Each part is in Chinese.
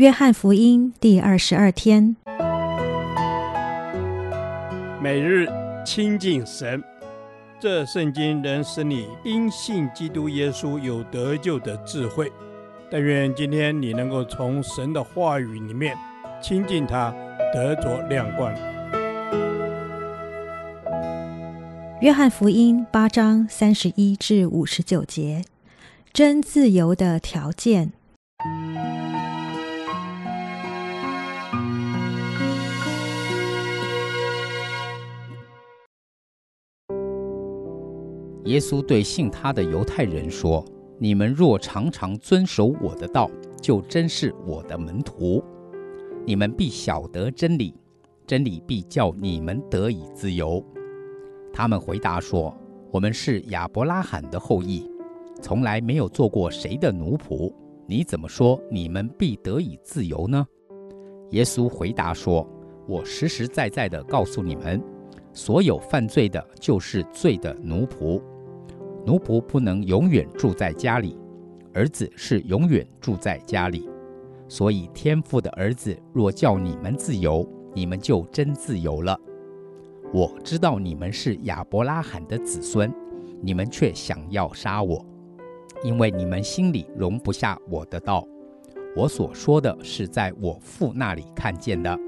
约翰福音第二十二天，每日亲近神，这圣经能使你因信基督耶稣有得救的智慧。但愿今天你能够从神的话语里面亲近他，得着亮光。约翰福音八章三十一至五十九节，真自由的条件。耶稣对信他的犹太人说：“你们若常常遵守我的道，就真是我的门徒。你们必晓得真理，真理必叫你们得以自由。”他们回答说：“我们是亚伯拉罕的后裔，从来没有做过谁的奴仆。你怎么说你们必得以自由呢？”耶稣回答说：“我实实在在的告诉你们，所有犯罪的，就是罪的奴仆。”奴仆不能永远住在家里，儿子是永远住在家里。所以天父的儿子若叫你们自由，你们就真自由了。我知道你们是亚伯拉罕的子孙，你们却想要杀我，因为你们心里容不下我的道。我所说的是在我父那里看见的，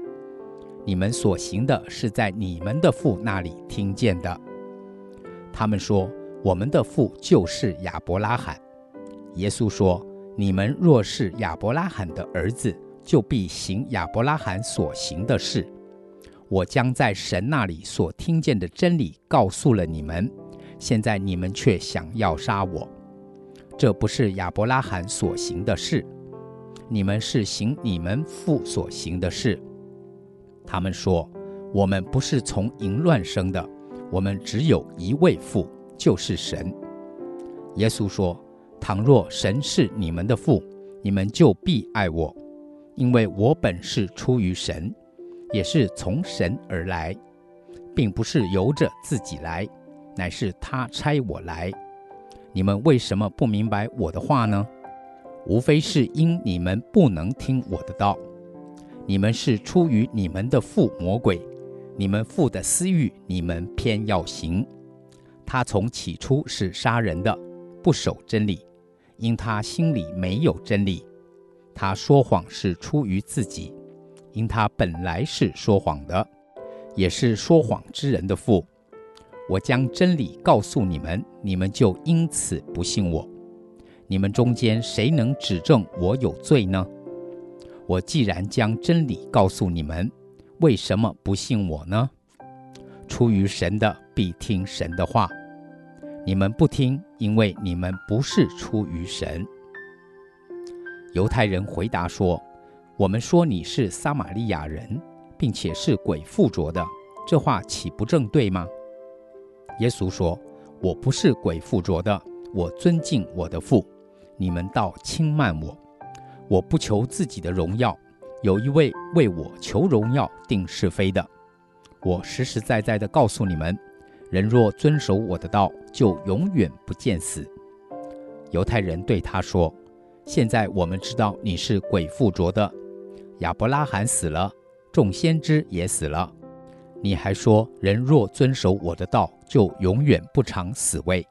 你们所行的是在你们的父那里听见的。他们说。我们的父就是亚伯拉罕。耶稣说：“你们若是亚伯拉罕的儿子，就必行亚伯拉罕所行的事。我将在神那里所听见的真理告诉了你们，现在你们却想要杀我。这不是亚伯拉罕所行的事，你们是行你们父所行的事。”他们说：“我们不是从淫乱生的，我们只有一位父。”就是神。耶稣说：“倘若神是你们的父，你们就必爱我，因为我本是出于神，也是从神而来，并不是由着自己来，乃是他差我来。你们为什么不明白我的话呢？无非是因你们不能听我的道。你们是出于你们的父魔鬼，你们父的私欲，你们偏要行。”他从起初是杀人的，不守真理，因他心里没有真理。他说谎是出于自己，因他本来是说谎的，也是说谎之人的父。我将真理告诉你们，你们就因此不信我。你们中间谁能指证我有罪呢？我既然将真理告诉你们，为什么不信我呢？出于神的必听神的话，你们不听，因为你们不是出于神。犹太人回答说：“我们说你是撒玛利亚人，并且是鬼附着的，这话岂不正对吗？”耶稣说：“我不是鬼附着的，我尊敬我的父，你们倒轻慢我。我不求自己的荣耀，有一位为我求荣耀、定是非的。”我实实在在的告诉你们，人若遵守我的道，就永远不见死。犹太人对他说：“现在我们知道你是鬼附着的。亚伯拉罕死了，众先知也死了，你还说人若遵守我的道，就永远不尝死味。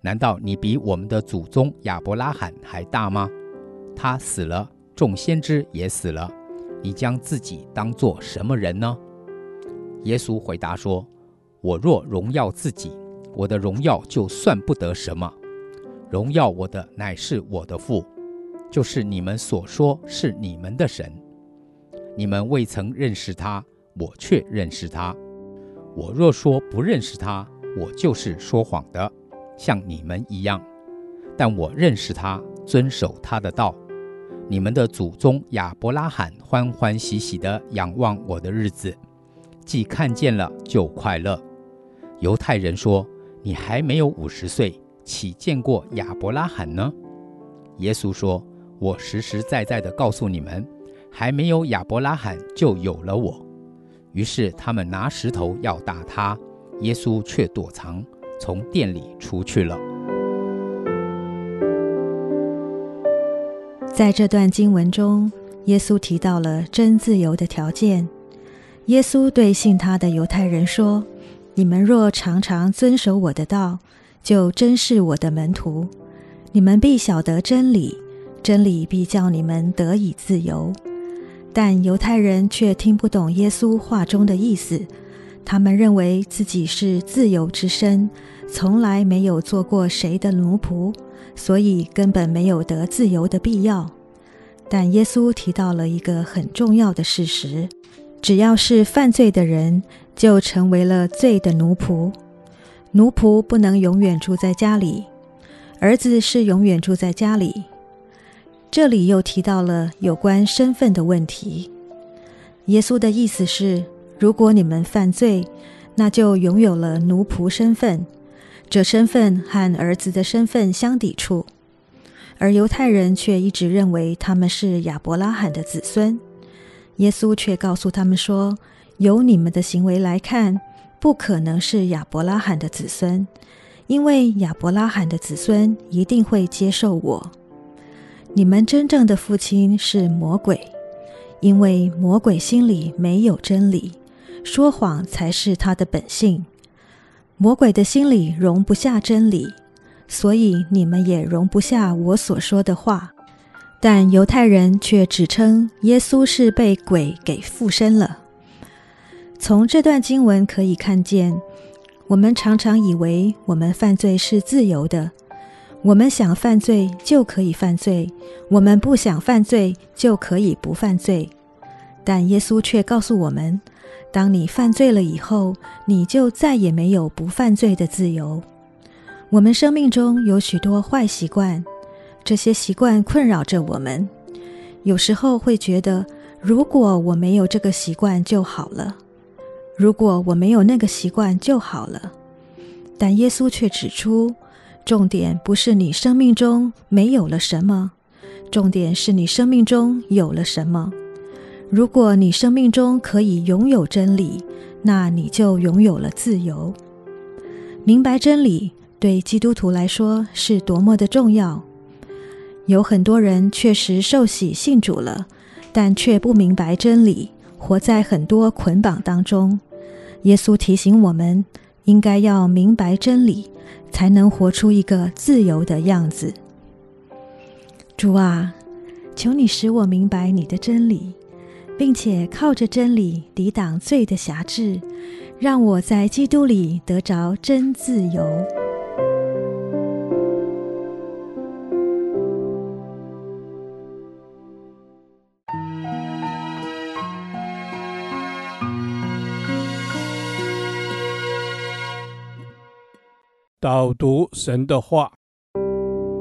难道你比我们的祖宗亚伯拉罕还大吗？他死了，众先知也死了，你将自己当做什么人呢？”耶稣回答说：“我若荣耀自己，我的荣耀就算不得什么。荣耀我的乃是我的父，就是你们所说是你们的神。你们未曾认识他，我却认识他。我若说不认识他，我就是说谎的，像你们一样。但我认识他，遵守他的道。你们的祖宗亚伯拉罕欢欢喜喜地仰望我的日子。”既看见了就快乐。犹太人说：“你还没有五十岁，岂见过亚伯拉罕呢？”耶稣说：“我实实在在的告诉你们，还没有亚伯拉罕就有了我。”于是他们拿石头要打他，耶稣却躲藏，从店里出去了。在这段经文中，耶稣提到了真自由的条件。耶稣对信他的犹太人说：“你们若常常遵守我的道，就真是我的门徒。你们必晓得真理，真理必叫你们得以自由。”但犹太人却听不懂耶稣话中的意思，他们认为自己是自由之身，从来没有做过谁的奴仆，所以根本没有得自由的必要。但耶稣提到了一个很重要的事实。只要是犯罪的人，就成为了罪的奴仆。奴仆不能永远住在家里，儿子是永远住在家里。这里又提到了有关身份的问题。耶稣的意思是，如果你们犯罪，那就拥有了奴仆身份，这身份和儿子的身份相抵触。而犹太人却一直认为他们是亚伯拉罕的子孙。耶稣却告诉他们说：“由你们的行为来看，不可能是亚伯拉罕的子孙，因为亚伯拉罕的子孙一定会接受我。你们真正的父亲是魔鬼，因为魔鬼心里没有真理，说谎才是他的本性。魔鬼的心里容不下真理，所以你们也容不下我所说的话。”但犹太人却只称耶稣是被鬼给附身了。从这段经文可以看见，我们常常以为我们犯罪是自由的，我们想犯罪就可以犯罪，我们不想犯罪就可以不犯罪。但耶稣却告诉我们，当你犯罪了以后，你就再也没有不犯罪的自由。我们生命中有许多坏习惯。这些习惯困扰着我们，有时候会觉得，如果我没有这个习惯就好了；如果我没有那个习惯就好了。但耶稣却指出，重点不是你生命中没有了什么，重点是你生命中有了什么。如果你生命中可以拥有真理，那你就拥有了自由。明白真理对基督徒来说是多么的重要。有很多人确实受洗信主了，但却不明白真理，活在很多捆绑当中。耶稣提醒我们，应该要明白真理，才能活出一个自由的样子。主啊，求你使我明白你的真理，并且靠着真理抵挡罪的辖制，让我在基督里得着真自由。导读神的话，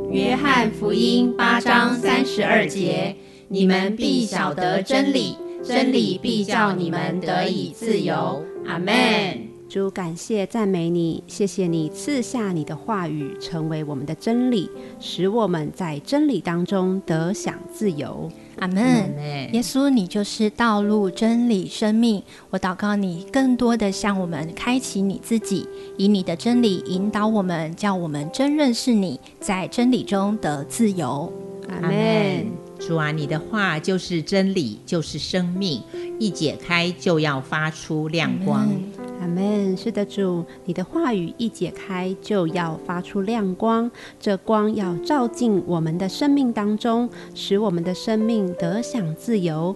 约翰福音八章三十二节：你们必晓得真理，真理必叫你们得以自由。阿门。主，感谢赞美你，谢谢你赐下你的话语，成为我们的真理，使我们在真理当中得享自由。阿门。耶稣，你就是道路、真理、生命。我祷告你，更多的向我们开启你自己，以你的真理引导我们，叫我们真认识你，在真理中得自由。阿门。主啊，你的话就是真理，就是生命，一解开就要发出亮光。阿门。是的，主，你的话语一解开就要发出亮光，这光要照进我们的生命当中，使我们的生命得享自由。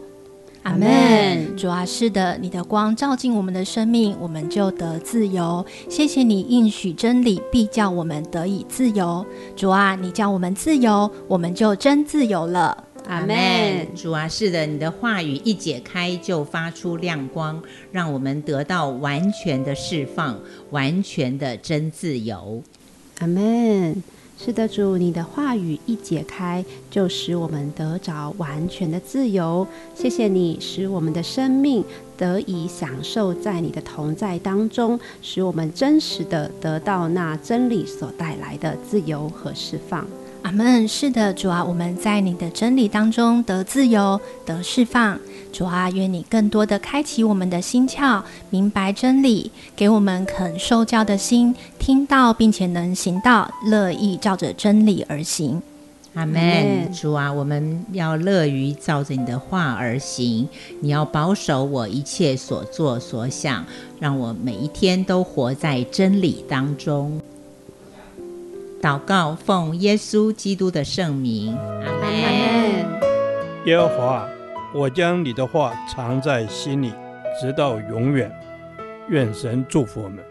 阿门。主啊，是的，你的光照进我们的生命，我们就得自由。谢谢你应许真理必叫我们得以自由。主啊，你叫我们自由，我们就真自由了。阿门，主啊，是的，你的话语一解开就发出亮光，让我们得到完全的释放，完全的真自由。阿门，是的，主，你的话语一解开就使我们得着完全的自由。谢谢你，使我们的生命得以享受在你的同在当中，使我们真实的得到那真理所带来的自由和释放。阿门。是的，主啊，我们在你的真理当中得自由、得释放。主啊，愿你更多的开启我们的心窍，明白真理，给我们肯受教的心，听到并且能行道，乐意照着真理而行。阿门。主啊，我们要乐于照着你的话而行。你要保守我一切所作所想，让我每一天都活在真理当中。祷告，奉耶稣基督的圣名，阿门。耶和华，我将你的话藏在心里，直到永远。愿神祝福我们。